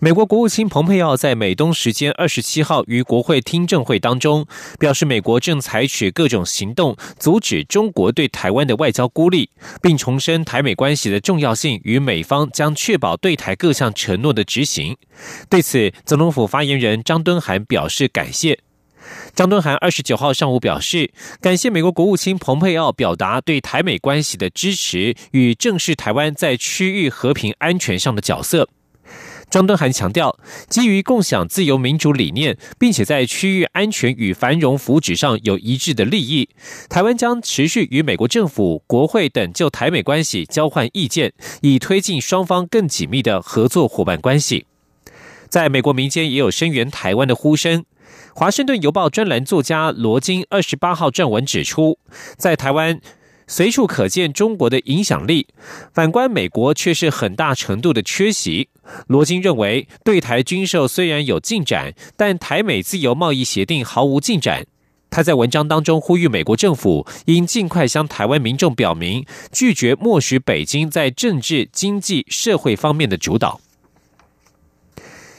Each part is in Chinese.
美国国务卿蓬佩奥在美东时间二十七号于国会听证会当中表示，美国正采取各种行动阻止中国对台湾的外交孤立，并重申台美关系的重要性与美方将确保对台各项承诺的执行。对此，总统府发言人张敦涵表示感谢。张敦涵二十九号上午表示，感谢美国国务卿蓬佩奥表达对台美关系的支持与正视台湾在区域和平安全上的角色。张敦涵强调，基于共享自由民主理念，并且在区域安全与繁荣福祉上有一致的利益，台湾将持续与美国政府、国会等就台美关系交换意见，以推进双方更紧密的合作伙伴关系。在美国民间也有声援台湾的呼声。华盛顿邮报专栏作家罗金二十八号撰文指出，在台湾。随处可见中国的影响力，反观美国却是很大程度的缺席。罗京认为，对台军售虽然有进展，但台美自由贸易协定毫无进展。他在文章当中呼吁美国政府应尽快向台湾民众表明，拒绝默许北京在政治、经济、社会方面的主导。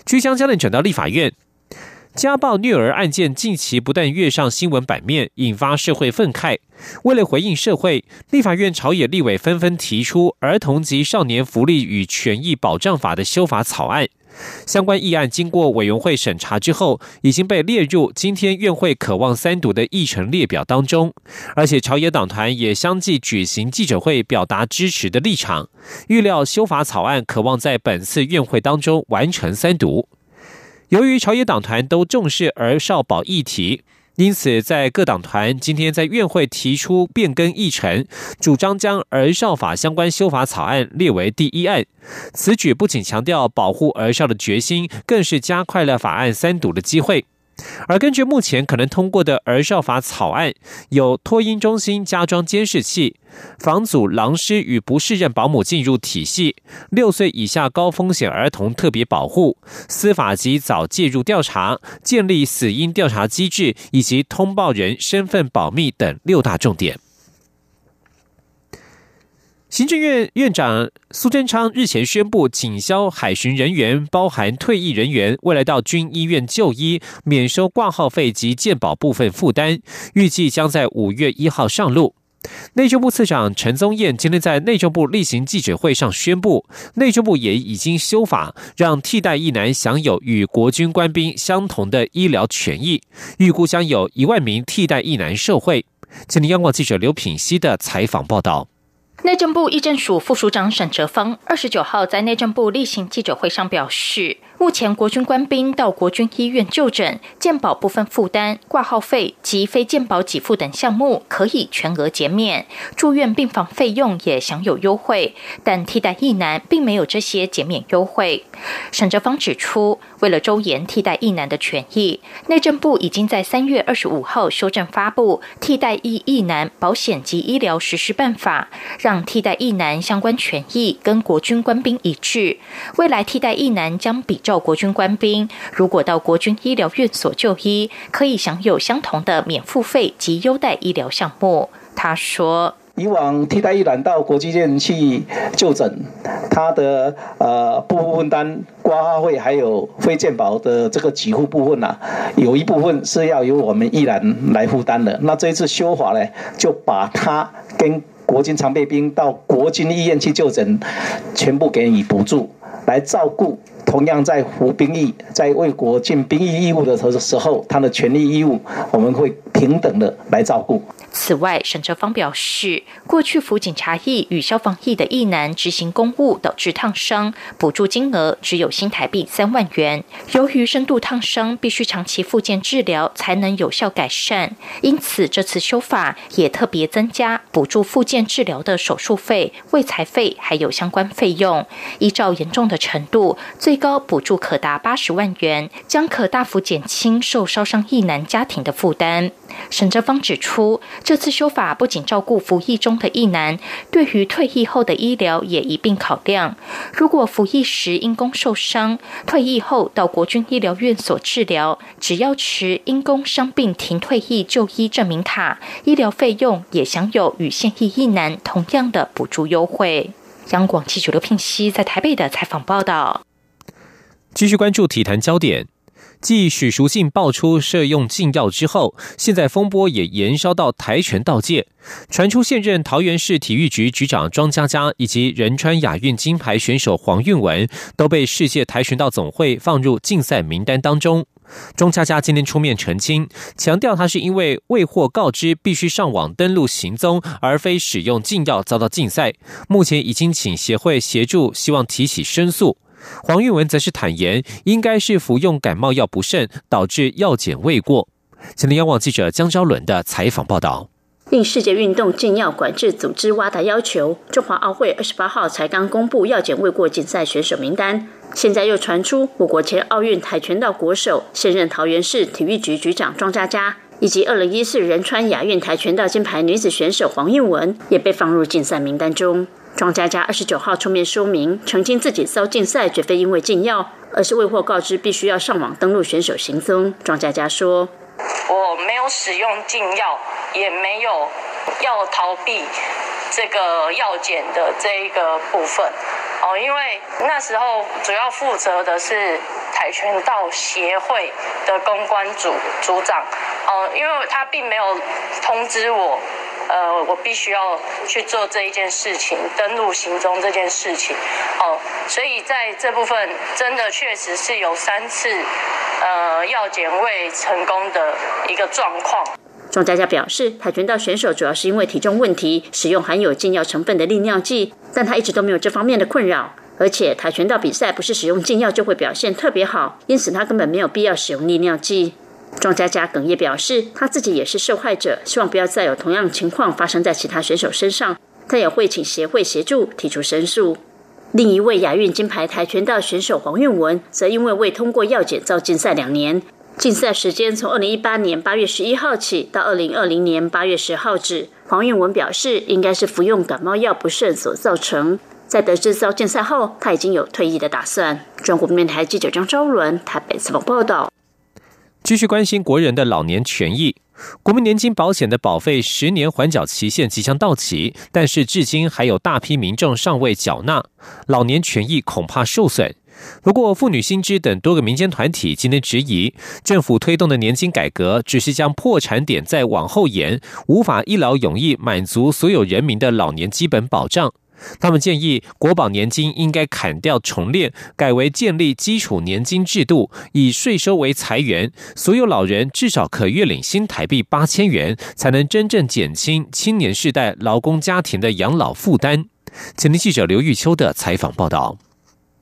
据将焦点转到立法院。家暴虐儿案件近期不断跃上新闻版面，引发社会愤慨。为了回应社会，立法院朝野立委纷纷提出《儿童及少年福利与权益保障法》的修法草案。相关议案经过委员会审查之后，已经被列入今天院会渴望三读的议程列表当中。而且朝野党团也相继举行记者会，表达支持的立场。预料修法草案渴望在本次院会当中完成三读。由于朝野党团都重视儿少保议题，因此在各党团今天在院会提出变更议程，主张将儿少法相关修法草案列为第一案。此举不仅强调保护儿少的决心，更是加快了法案三读的机会。而根据目前可能通过的儿少法草案，有托婴中心加装监视器、防阻狼师与不适任保姆进入体系、六岁以下高风险儿童特别保护、司法及早介入调查、建立死因调查机制以及通报人身份保密等六大重点。行政院院长苏贞昌日前宣布，警消海巡人员，包含退役人员，未来到军医院就医，免收挂号费及健保部分负担，预计将在五月一号上路。内政部次长陈宗彦今天在内政部例行记者会上宣布，内政部也已经修法，让替代役男享有与国军官兵相同的医疗权益，预估将有一万名替代役男受惠。今天央广记者刘品熙的采访报道。内政部议政署副署长沈哲芳二十九号在内政部例行记者会上表示。目前国军官兵到国军医院就诊，健保部分负担、挂号费及非健保给付等项目可以全额减免，住院病房费用也享有优惠。但替代役男并没有这些减免优惠。沈哲芳指出，为了周延替代役男的权益，内政部已经在三月二十五号修正发布《替代役役男保险及医疗实施办法》，让替代役男相关权益跟国军官兵一致。未来替代役男将比。照国军官兵，如果到国军医疗院所就医，可以享有相同的免付费及优待医疗项目。他说：“以往替代役男到国军医院去就诊，他的呃部分单挂号费还有非健保的这个给付部分呐，有一部分是要由我们医男来负担的。那这一次修法呢，就把他跟国军常备兵到国军医院去就诊，全部给予补助，来照顾。”同样在服兵役、在为国尽兵役义务的时时候，他的权利义务，我们会平等的来照顾。此外，沈哲芳表示，过去服警察役与消防役的役男执行公务导致烫伤，补助金额只有新台币三万元。由于深度烫伤必须长期复健治疗才能有效改善，因此这次修法也特别增加补助复健治疗的手术费、卫财费还有相关费用，依照严重的程度，最高补助可达八十万元，将可大幅减轻受烧伤役男家庭的负担。沈哲芳指出，这次修法不仅照顾服役中的役男，对于退役后的医疗也一并考量。如果服役时因公受伤，退役后到国军医疗院所治疗，只要持因公伤病停退役就医证明卡，医疗费用也享有与现役役男同样的补助优惠。央广记者刘聘熙在台北的采访报道。继续关注体坛焦点。继许淑净爆出涉用禁药之后，现在风波也延烧到跆拳道界，传出现任桃园市体育局局长庄佳佳以及仁川亚运金牌选手黄韵文都被世界跆拳道总会放入禁赛名单当中。庄佳佳今天出面澄清，强调他是因为未获告知必须上网登录行踪，而非使用禁药遭到禁赛。目前已经请协会协助，希望提起申诉。黄玉文则是坦言，应该是服用感冒药不慎，导致药检未过。前天央网记者江昭伦的采访报道。应世界运动禁药管制组织挖达要求，中华奥会二十八号才刚公布药检未过竞赛选手名单，现在又传出我国前奥运跆拳道国手、现任桃园市体育局局长庄佳佳，以及二零一四仁川亚运跆拳道金牌女子选手黄韵文，也被放入竞赛名单中。庄佳佳二十九号出面说明，澄清自己遭禁赛绝非因为禁药，而是未获告知必须要上网登录选手行踪。庄佳佳说：“我没有使用禁药，也没有要逃避这个药检的这一个部分。哦，因为那时候主要负责的是跆拳道协会的公关组组长。哦，因为他并没有通知我。”呃，我必须要去做这一件事情，登录行踪这件事情，哦，所以在这部分真的确实是有三次，呃，药检未成功的一个状况。庄佳佳表示，跆拳道选手主要是因为体重问题，使用含有禁药成分的利尿剂，但他一直都没有这方面的困扰，而且跆拳道比赛不是使用禁药就会表现特别好，因此他根本没有必要使用利尿剂。庄佳佳哽咽表示，他自己也是受害者，希望不要再有同样情况发生在其他选手身上。他也会请协会协助提出申诉。另一位亚运金牌跆拳道选手黄韵文，则因为未通过药检遭禁赛两年，禁赛时间从二零一八年八月十一号起到二零二零年八月十号止。黄韵文表示，应该是服用感冒药不慎所造成。在得知遭禁赛后，他已经有退役的打算。中国面台记者张昭伦台北采访报道。继续关心国人的老年权益，国民年金保险的保费十年缓缴期限即将到期，但是至今还有大批民众尚未缴纳，老年权益恐怕受损。不过，妇女新知等多个民间团体今天质疑，政府推动的年金改革只是将破产点再往后延，无法一劳永逸满足所有人民的老年基本保障。他们建议国保年金应该砍掉重练，改为建立基础年金制度，以税收为财源，所有老人至少可月领新台币八千元，才能真正减轻青年世代劳工家庭的养老负担。前天记者刘玉秋的采访报道。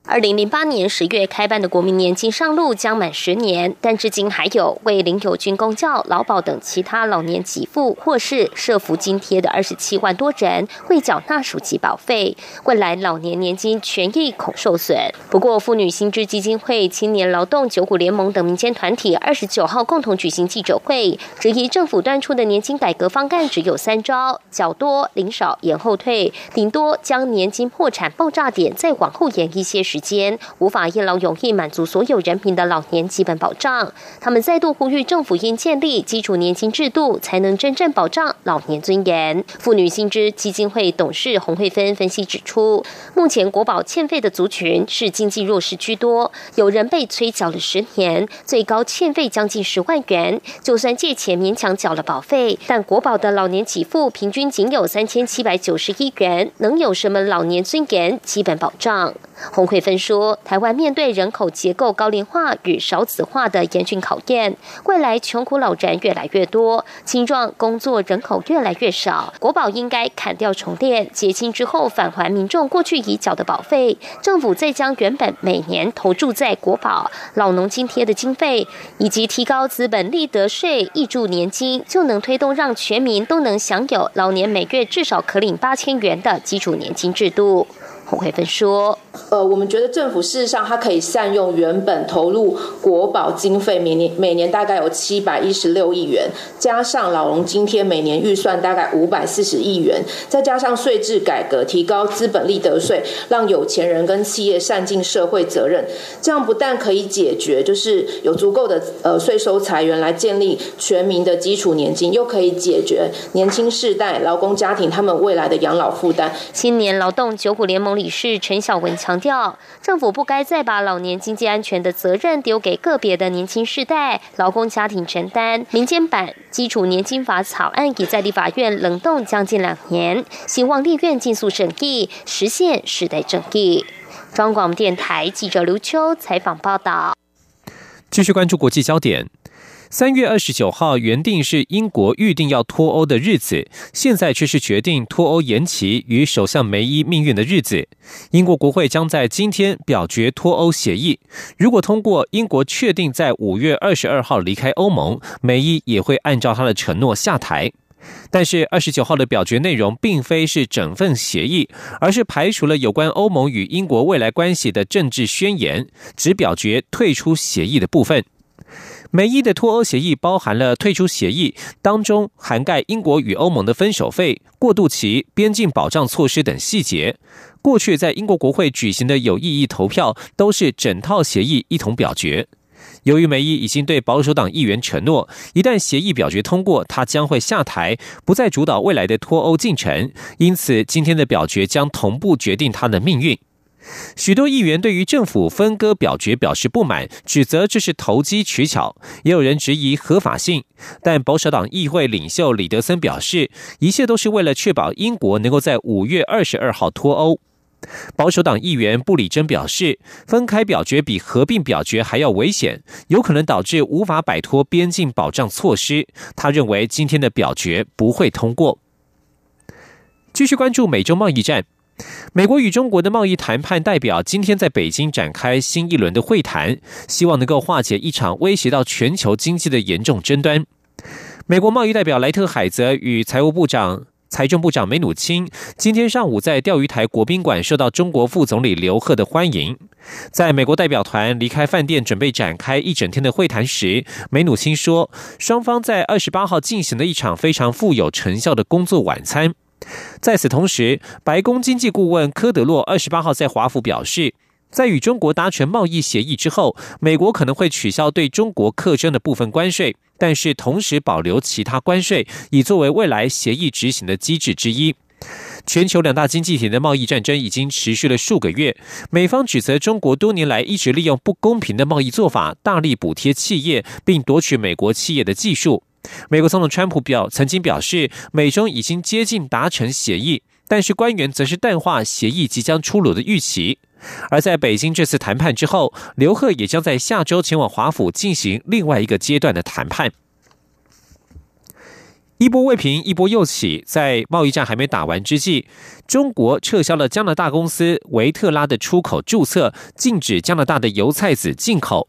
二零零八年十月开办的国民年金上路将满十年，但至今还有为领有军公教、劳保等其他老年给付或是社福津贴的二十七万多人未缴纳暑期保费，未来老年年金权益恐受损。不过，妇女薪资基金会、青年劳动九股联盟等民间团体二十九号共同举行记者会，质疑政府端出的年金改革方案只有三招：缴多、领少、延后退，顶多将年金破产爆炸点再往后延一些时。时间无法一劳永逸满足所有人民的老年基本保障，他们再度呼吁政府应建立基础年金制度，才能真正保障老年尊严。妇女薪资基金会董事洪慧芬分析指出，目前国保欠费的族群是经济弱势居多，有人被催缴了十年，最高欠费将近十万元。就算借钱勉强缴了保费，但国保的老年给付平均仅有三千七百九十一元，能有什么老年尊严基本保障？洪慧芬说：“台湾面对人口结构高龄化与少子化的严峻考验，未来穷苦老人越来越多，青壮工作人口越来越少。国保应该砍掉重练，结清之后返还民众过去已缴的保费。政府再将原本每年投注在国保、老农津贴的经费，以及提高资本利得税、挹注年金，就能推动让全民都能享有老年每月至少可领八千元的基础年金制度。”洪慧芬说：“呃，我们觉得政府事实上它可以善用原本投入国保经费，每年每年大概有七百一十六亿元，加上老农津贴每年预算大概五百四十亿元，再加上税制改革，提高资本利得税，让有钱人跟企业善尽社会责任。这样不但可以解决，就是有足够的呃税收财源来建立全民的基础年金，又可以解决年轻世代劳工家庭他们未来的养老负担。”青年劳动九股联盟理事陈小文强调，政府不该再把老年经济安全的责任丢给个别的年轻世代劳工家庭承担。民间版基础年金法草案已在立法院冷冻将近两年，希望立院尽速审议，实现世代正义。中广电台记者刘秋采访报道。继续关注国际焦点。三月二十九号原定是英国预定要脱欧的日子，现在却是决定脱欧延期与首相梅伊命运的日子。英国国会将在今天表决脱欧协议，如果通过，英国确定在五月二十二号离开欧盟，梅伊也会按照他的承诺下台。但是二十九号的表决内容并非是整份协议，而是排除了有关欧盟与英国未来关系的政治宣言，只表决退出协议的部分。美伊的脱欧协议包含了退出协议当中涵盖英国与欧盟的分手费、过渡期、边境保障措施等细节。过去在英国国会举行的有意义投票都是整套协议一同表决。由于梅伊已经对保守党议员承诺，一旦协议表决通过，他将会下台，不再主导未来的脱欧进程，因此今天的表决将同步决定他的命运。许多议员对于政府分割表决表示不满，指责这是投机取巧；也有人质疑合法性。但保守党议会领袖李德森表示，一切都是为了确保英国能够在五月二十二号脱欧。保守党议员布里珍表示，分开表决比合并表决还要危险，有可能导致无法摆脱边境保障措施。他认为今天的表决不会通过。继续关注美洲贸易战。美国与中国的贸易谈判代表今天在北京展开新一轮的会谈，希望能够化解一场威胁到全球经济的严重争端。美国贸易代表莱特海泽与财务部长、财政部长梅努钦今天上午在钓鱼台国宾馆受到中国副总理刘鹤的欢迎。在美国代表团离开饭店准备展开一整天的会谈时，梅努钦说，双方在二十八号进行了一场非常富有成效的工作晚餐。在此同时，白宫经济顾问科德洛二十八号在华府表示，在与中国达成贸易协议之后，美国可能会取消对中国课征的部分关税，但是同时保留其他关税，以作为未来协议执行的机制之一。全球两大经济体的贸易战争已经持续了数个月，美方指责中国多年来一直利用不公平的贸易做法，大力补贴企业，并夺取美国企业的技术。美国总统川普表曾经表示，美中已经接近达成协议，但是官员则是淡化协议即将出炉的预期。而在北京这次谈判之后，刘鹤也将在下周前往华府进行另外一个阶段的谈判。一波未平，一波又起，在贸易战还没打完之际，中国撤销了加拿大公司维特拉的出口注册，禁止加拿大的油菜籽进口。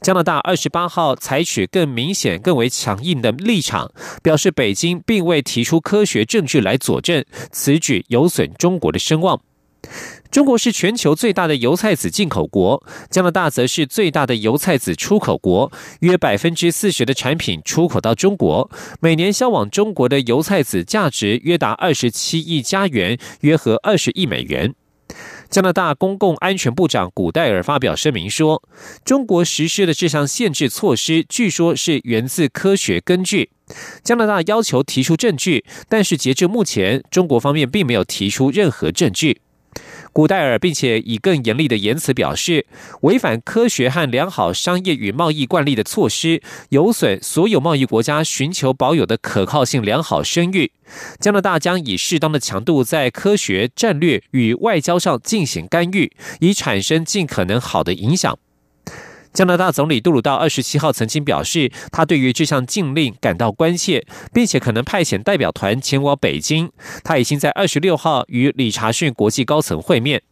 加拿大二十八号采取更明显、更为强硬的立场，表示北京并未提出科学证据来佐证此举有损中国的声望。中国是全球最大的油菜籽进口国，加拿大则是最大的油菜籽出口国，约百分之四十的产品出口到中国，每年销往中国的油菜籽价值约达二十七亿加元，约合二十亿美元。加拿大公共安全部长古戴尔发表声明说：“中国实施的这项限制措施，据说是源自科学根据。加拿大要求提出证据，但是截至目前，中国方面并没有提出任何证据。”古代尔，并且以更严厉的言辞表示，违反科学和良好商业与贸易惯例的措施，有损所有贸易国家寻求保有的可靠性良好声誉。加拿大将以适当的强度在科学、战略与外交上进行干预，以产生尽可能好的影响。加拿大总理杜鲁道二十七号曾经表示，他对于这项禁令感到关切，并且可能派遣代表团前往北京。他已经在二十六号与理查逊国际高层会面，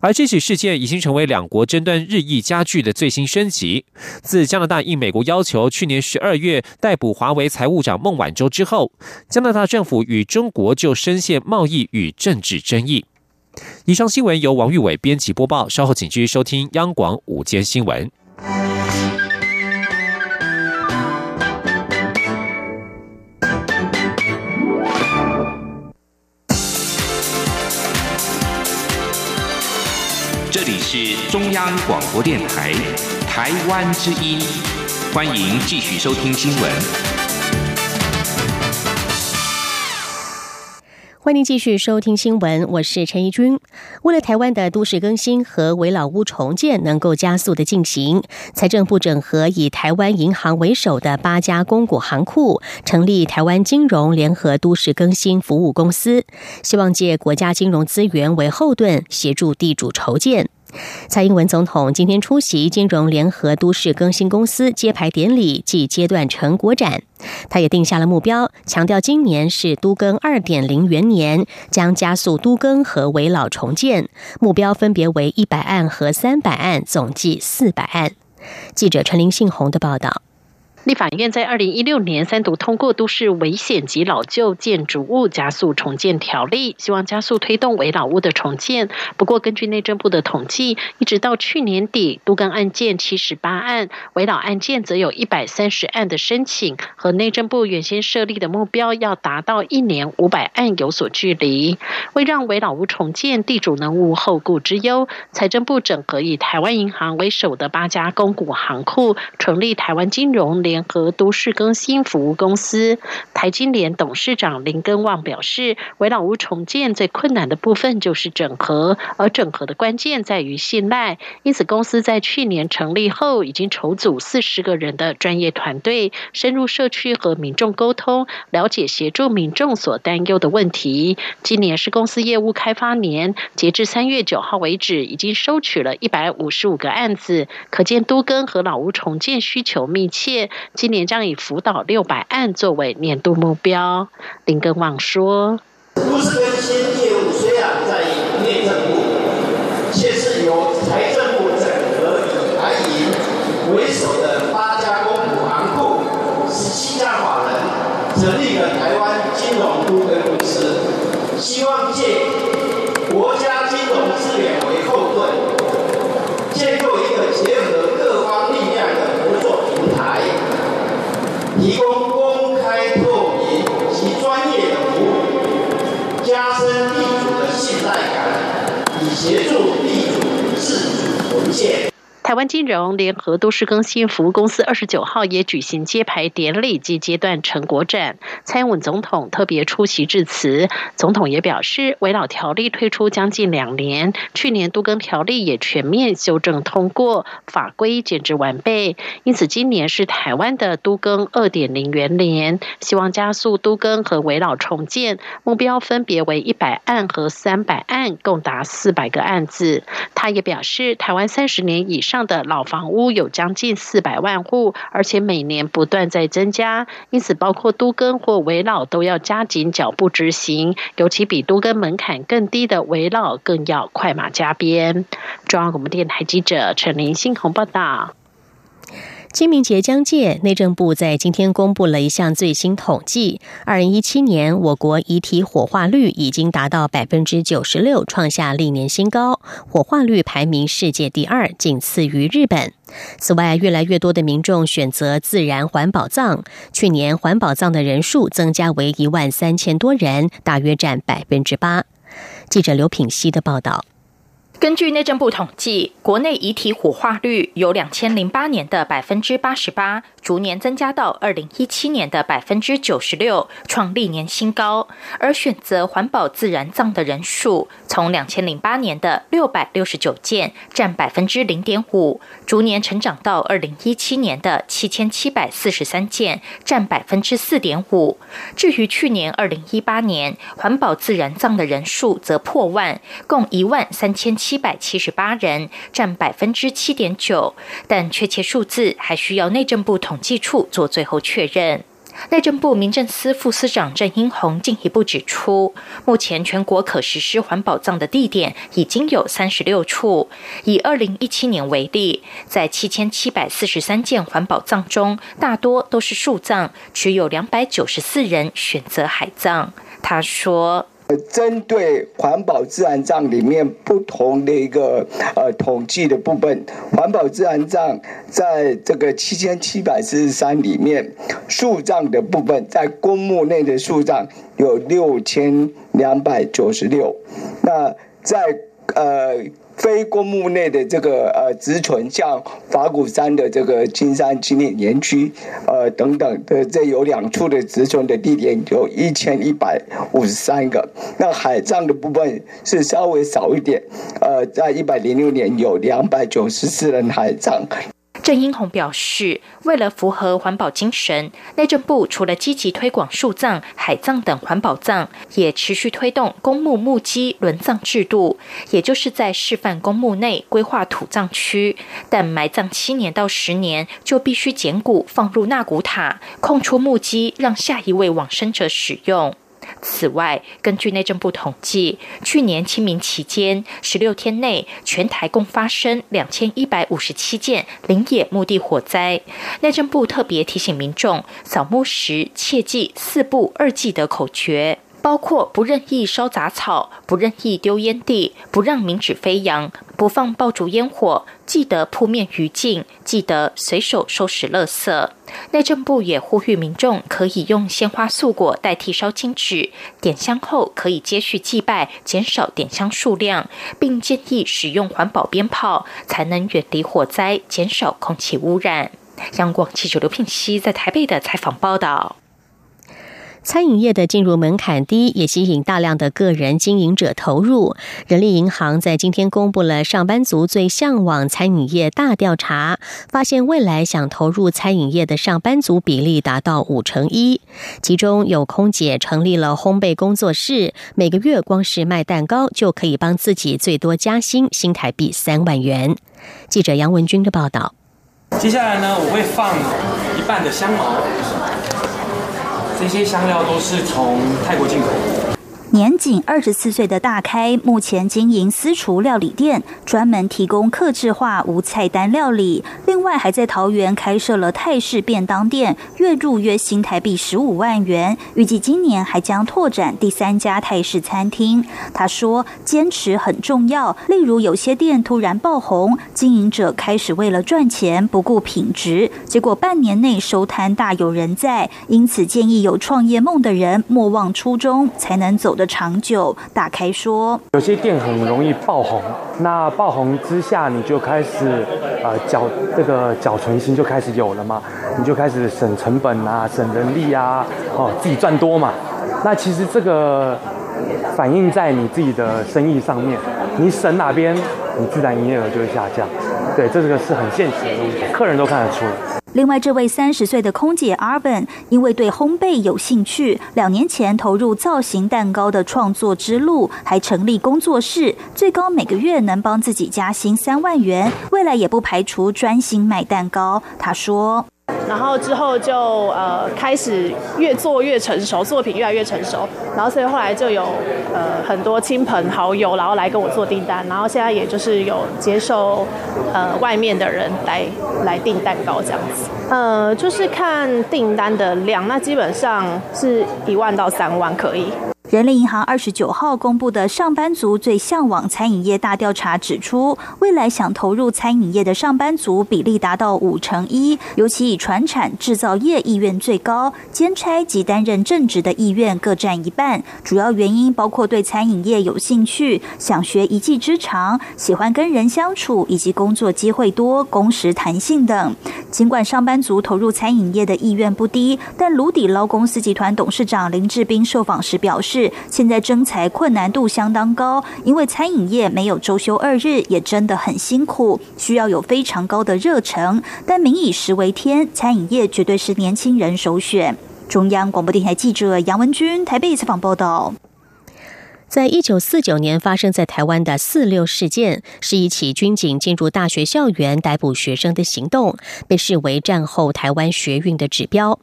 而这起事件已经成为两国争端日益加剧的最新升级。自加拿大应美国要求去年十二月逮捕华为财务长孟晚舟之后，加拿大政府与中国就深陷贸易与政治争议。以上新闻由王玉伟编辑播报，稍后请继续收听央广午间新闻。是中央广播电台台湾之音，欢迎继续收听新闻。欢迎继续收听新闻，我是陈怡君。为了台湾的都市更新和围老屋重建能够加速的进行，财政部整合以台湾银行为首的八家公股行库，成立台湾金融联合都市更新服务公司，希望借国家金融资源为后盾，协助地主筹建。蔡英文总统今天出席金融联合都市更新公司揭牌典礼暨阶段成果展，他也定下了目标，强调今年是都更二点零元年，将加速都更和围老重建，目标分别为一百案和三百案，总计四百案。记者陈林信宏的报道。立法院在二零一六年三读通过《都市危险及老旧建筑物加速重建条例》，希望加速推动危老屋的重建。不过，根据内政部的统计，一直到去年底，都更案件七十八案，危老案件则有一百三十案的申请，和内政部原先设立的目标要达到一年五百案有所距离。为让危老屋重建地主能无后顾之忧，财政部整合以台湾银行为首的八家公股行库，成立台湾金融联。联合都市更新服务公司台金联董事长林根旺表示，围老屋重建最困难的部分就是整合，而整合的关键在于信赖。因此，公司在去年成立后，已经筹组四十个人的专业团队，深入社区和民众沟通，了解协助民众所担忧的问题。今年是公司业务开发年，截至三月九号为止，已经收取了一百五十五个案子，可见都更和老屋重建需求密切。今年将以辅导六百案作为年度目标。林根旺说：“都市更新业务虽然在内政部，却是由财政部整合以台银为首的八家公股行库、十七家法人成立了台湾金融都更公司，希望借协助地主自主重建。台湾金融联合都市更新服务公司二十九号也举行揭牌典礼及阶段成果展，蔡英文总统特别出席致辞。总统也表示，围老条例推出将近两年，去年都更条例也全面修正通过，法规简直完备。因此，今年是台湾的都更二点零元年，希望加速都更和围老重建，目标分别为一百案和三百案，共达四百个案子。他也表示，台湾三十年以上。的老房屋有将近四百万户，而且每年不断在增加，因此包括都更或围老都要加紧脚步执行，尤其比都更门槛更低的围老更要快马加鞭。中央广播电台记者陈林信鸿报道。清明节将届，内政部在今天公布了一项最新统计：二零一七年我国遗体火化率已经达到百分之九十六，创下历年新高，火化率排名世界第二，仅次于日本。此外，越来越多的民众选择自然环保葬，去年环保葬的人数增加为一万三千多人，大约占百分之八。记者刘品希的报道。根据内政部统计，国内遗体火化率由两千零八年的百分之八十八，逐年增加到二零一七年的百分之九十六，创历年新高。而选择环保自然葬的人数，从两千零八年的六百六十九件，占百分之零点五，逐年成长到二零一七年的七千七百四十三件，占百分之四点五。至于去年二零一八年，环保自然葬的人数则破万，共一万三千七。七百七十八人，占百分之七点九，但确切数字还需要内政部统计处做最后确认。内政部民政司副司长郑英宏进一步指出，目前全国可实施环保葬的地点已经有三十六处。以二零一七年为例，在七千七百四十三件环保葬中，大多都是树葬，只有两百九十四人选择海葬。他说。针对环保自然账里面不同的一个呃统计的部分，环保自然账在这个七千七百四十三里面，树葬的部分在公墓内的树葬有六千两百九十六，那在呃。非公墓内的这个呃植存，像法鼓山的这个金山纪念园区，呃等等的，这有两处的植存的地点，有一千一百五十三个。那海葬的部分是稍微少一点，呃，在一百零六年有两百九十四人海葬。郑英宏表示，为了符合环保精神，内政部除了积极推广树葬、海葬等环保葬，也持续推动公墓墓基轮葬制度，也就是在示范公墓内规划土葬区，但埋葬七年到十年就必须捡骨放入纳骨塔，空出墓基让下一位往生者使用。此外，根据内政部统计，去年清明期间，十六天内全台共发生两千一百五十七件林野墓地火灾。内政部特别提醒民众，扫墓时切记“四步二忌”的口诀。包括不任意烧杂草、不任意丢烟蒂、不让冥纸飞扬、不放爆竹烟火，记得扑面余烬，记得随手收拾垃圾。内政部也呼吁民众可以用鲜花素果代替烧金纸，点香后可以接续祭拜，减少点香数量，并建议使用环保鞭炮，才能远离火灾，减少空气污染。央广记者刘聘熙在台北的采访报道。餐饮业的进入门槛低，也吸引大量的个人经营者投入。人力银行在今天公布了上班族最向往餐饮业大调查，发现未来想投入餐饮业的上班族比例达到五成一。其中有空姐成立了烘焙工作室，每个月光是卖蛋糕就可以帮自己最多加薪新台币三万元。记者杨文军的报道。接下来呢，我会放一半的香茅。这些香料都是从泰国进口。年仅二十四岁的大开，目前经营私厨料理店，专门提供客制化无菜单料理。另外，还在桃园开设了泰式便当店，月入约新台币十五万元。预计今年还将拓展第三家泰式餐厅。他说：“坚持很重要。例如，有些店突然爆红，经营者开始为了赚钱不顾品质，结果半年内收摊大有人在。因此，建议有创业梦的人莫忘初衷，才能走得。”长久打开说，有些店很容易爆红，那爆红之下，你就开始呃缴这个缴存心就开始有了嘛，你就开始省成本啊，省人力啊，哦自己赚多嘛。那其实这个反映在你自己的生意上面，你省哪边，你自然营业额就会下降。对，这个是很现实的东西，客人都看得出。另外，这位三十岁的空姐 Arvin 因为对烘焙有兴趣，两年前投入造型蛋糕的创作之路，还成立工作室，最高每个月能帮自己加薪三万元，未来也不排除专心卖蛋糕。他说。然后之后就呃开始越做越成熟，作品越来越成熟。然后所以后来就有呃很多亲朋好友，然后来跟我做订单。然后现在也就是有接受呃外面的人来来订蛋糕这样子。呃，就是看订单的量，那基本上是一万到三万可以。人力银行二十九号公布的上班族最向往餐饮业大调查指出，未来想投入餐饮业的上班族比例达到五成一，尤其以传产制造业意愿最高，兼差及担任正职的意愿各占一半。主要原因包括对餐饮业有兴趣、想学一技之长、喜欢跟人相处，以及工作机会多、工时弹性等。尽管上班族投入餐饮业的意愿不低，但卢底捞公司集团董事长林志斌受访时表示。现在征才困难度相当高，因为餐饮业没有周休二日，也真的很辛苦，需要有非常高的热忱。但民以食为天，餐饮业绝对是年轻人首选。中央广播电台记者杨文君台北采访报道。在一九四九年发生在台湾的四六事件，是一起军警进入大学校园逮捕学生的行动，被视为战后台湾学运的指标。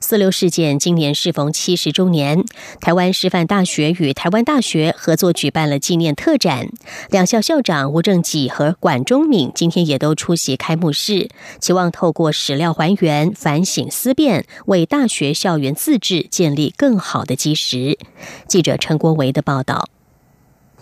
四六事件今年适逢七十周年，台湾师范大学与台湾大学合作举办了纪念特展。两校校长吴正己和管中敏今天也都出席开幕式，期望透过史料还原、反省思辨，为大学校园自治建立更好的基石。记者陈国维的报道。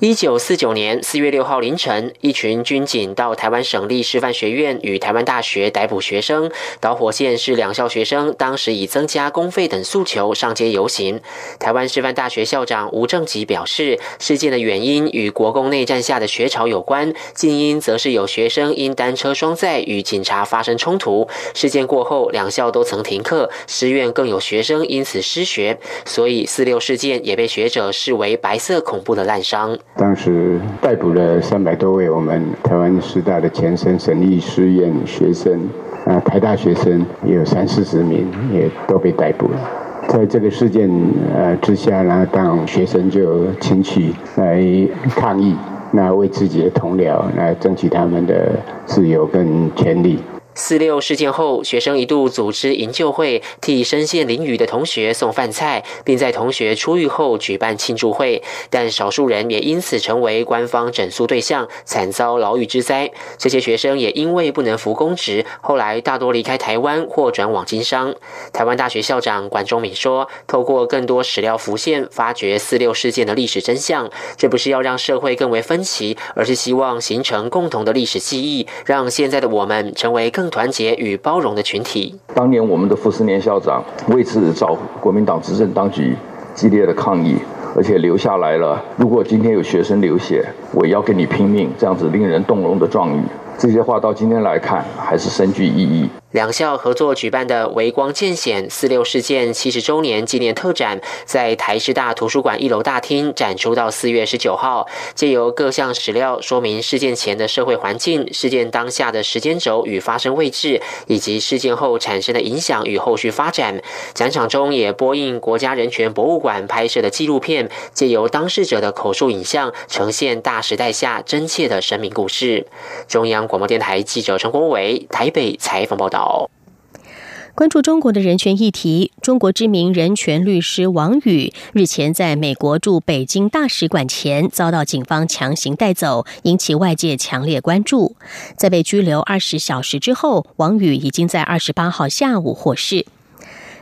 一九四九年四月六号凌晨，一群军警到台湾省立师范学院与台湾大学逮捕学生。导火线是两校学生当时以增加公费等诉求上街游行。台湾师范大学校长吴正吉表示，事件的原因与国共内战下的学潮有关，近因则是有学生因单车双载与警察发生冲突。事件过后，两校都曾停课，师院更有学生因此失学，所以四六事件也被学者视为白色恐怖的滥觞。当时逮捕了三百多位我们台湾师大的前身省立师院学生，啊，台大学生也有三四十名，也都被逮捕了。在这个事件呃之下呢，当学生就请起来抗议，那为自己的同僚来争取他们的自由跟权利。四六事件后，学生一度组织营救会，替身陷囹圄的同学送饭菜，并在同学出狱后举办庆祝会。但少数人也因此成为官方整肃对象，惨遭牢狱之灾。这些学生也因为不能服公职，后来大多离开台湾或转往经商。台湾大学校长管中敏说：“透过更多史料浮现，发掘四六事件的历史真相，这不是要让社会更为分歧，而是希望形成共同的历史记忆，让现在的我们成为更。”团结与包容的群体。当年我们的傅斯年校长为此找国民党执政当局激烈的抗议，而且留下来了。如果今天有学生流血，我要跟你拼命，这样子令人动容的状语。这些话到今天来看，还是深具意义。两校合作举办的“微光见显四六事件七十周年纪念特展”在台师大图书馆一楼大厅展出到四月十九号，借由各项史料说明事件前的社会环境、事件当下的时间轴与发生位置，以及事件后产生的影响与后续发展。展场中也播映国家人权博物馆拍摄的纪录片，借由当事者的口述影像，呈现大时代下真切的生命故事。中央广播电台记者陈国伟台北采访报道。关注中国的人权议题，中国知名人权律师王宇日前在美国驻北京大使馆前遭到警方强行带走，引起外界强烈关注。在被拘留二十小时之后，王宇已经在二十八号下午获释。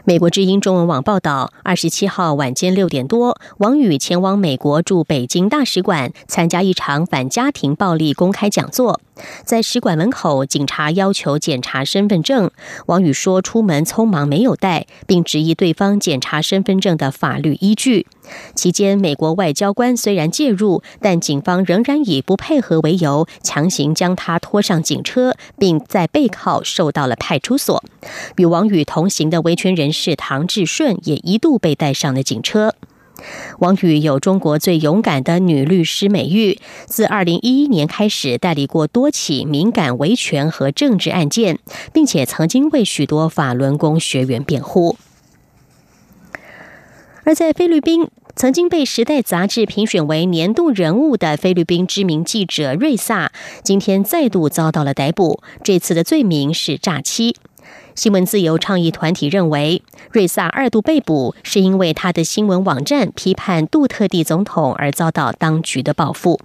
美国之音中文网报道，二十七号晚间六点多，王宇前往美国驻北京大使馆参加一场反家庭暴力公开讲座。在使馆门口，警察要求检查身份证。王宇说出门匆忙没有带，并质疑对方检查身份证的法律依据。期间，美国外交官虽然介入，但警方仍然以不配合为由，强行将他拖上警车，并在背靠受到了派出所。与王宇同行的维权人士唐志顺也一度被带上了警车。王宇有“中国最勇敢的女律师”美誉，自二零一一年开始代理过多起敏感维权和政治案件，并且曾经为许多法轮功学员辩护。而在菲律宾，曾经被《时代》杂志评选为年度人物的菲律宾知名记者瑞萨，今天再度遭到了逮捕，这次的罪名是诈欺。新闻自由倡议团体认为，瑞萨二度被捕是因为他的新闻网站批判杜特地总统而遭到当局的报复。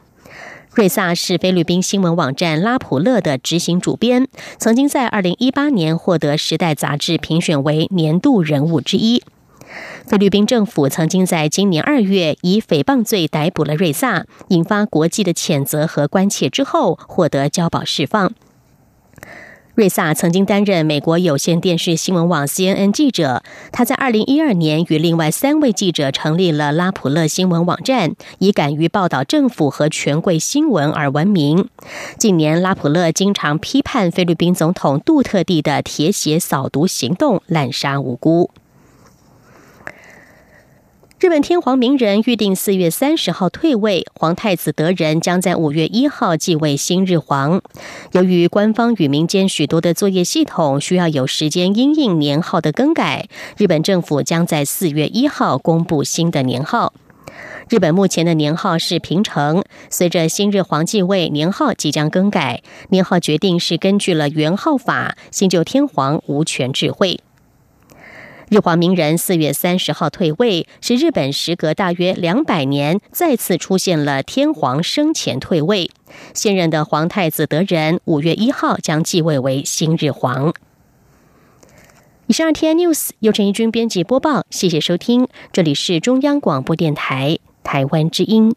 瑞萨是菲律宾新闻网站拉普勒的执行主编，曾经在二零一八年获得《时代》杂志评选为年度人物之一。菲律宾政府曾经在今年二月以诽谤罪逮捕了瑞萨，引发国际的谴责和关切之后，获得交保释放。瑞萨曾经担任美国有线电视新闻网 CNN 记者。他在二零一二年与另外三位记者成立了拉普勒新闻网站，以敢于报道政府和权贵新闻而闻名。近年，拉普勒经常批判菲律宾总统杜特地的铁血扫毒行动，滥杀无辜。日本天皇明仁预定四月三十号退位，皇太子德仁将在五月一号继位新日皇。由于官方与民间许多的作业系统需要有时间因应年号的更改，日本政府将在四月一号公布新的年号。日本目前的年号是平成，随着新日皇继位，年号即将更改。年号决定是根据了元号法，新旧天皇无权智慧。日皇明仁四月三十号退位，是日本时隔大约两百年再次出现了天皇生前退位。现任的皇太子德仁五月一号将继位为新日皇。以上 T N News 由陈义军编辑播报，谢谢收听，这里是中央广播电台台湾之音。